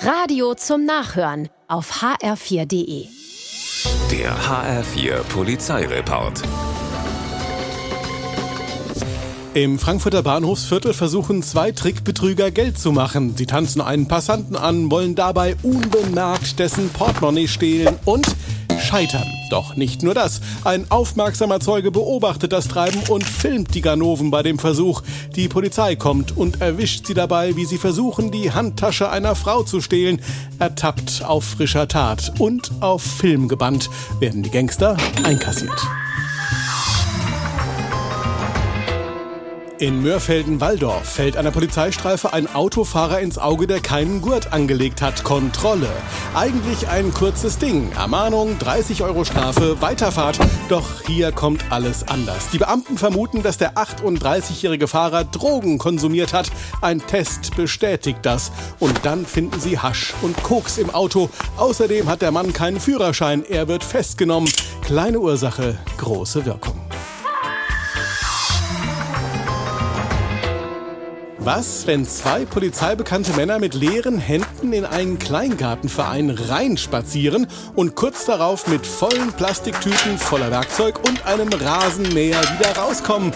Radio zum Nachhören auf hr4.de. Der HR4 Polizeireport. Im Frankfurter Bahnhofsviertel versuchen zwei Trickbetrüger Geld zu machen. Sie tanzen einen Passanten an, wollen dabei unbemerkt dessen Portemonnaie stehlen und scheitern. Doch nicht nur das. Ein aufmerksamer Zeuge beobachtet das Treiben und filmt die Ganoven bei dem Versuch. Die Polizei kommt und erwischt sie dabei, wie sie versuchen, die Handtasche einer Frau zu stehlen. Ertappt auf frischer Tat und auf Film gebannt werden die Gangster einkassiert. In Mörfelden-Walldorf fällt einer Polizeistreife ein Autofahrer ins Auge, der keinen Gurt angelegt hat. Kontrolle. Eigentlich ein kurzes Ding. Ermahnung, 30 Euro Strafe, Weiterfahrt. Doch hier kommt alles anders. Die Beamten vermuten, dass der 38-jährige Fahrer Drogen konsumiert hat. Ein Test bestätigt das. Und dann finden sie Hasch und Koks im Auto. Außerdem hat der Mann keinen Führerschein. Er wird festgenommen. Kleine Ursache, große Wirkung. Was, wenn zwei polizeibekannte Männer mit leeren Händen in einen Kleingartenverein reinspazieren und kurz darauf mit vollen Plastiktüten voller Werkzeug und einem Rasenmäher wieder rauskommen?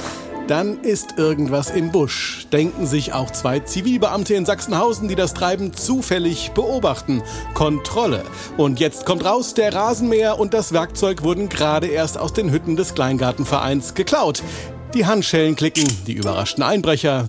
Dann ist irgendwas im Busch, denken sich auch zwei Zivilbeamte in Sachsenhausen, die das Treiben zufällig beobachten. Kontrolle. Und jetzt kommt raus, der Rasenmäher und das Werkzeug wurden gerade erst aus den Hütten des Kleingartenvereins geklaut. Die Handschellen klicken, die überraschten Einbrecher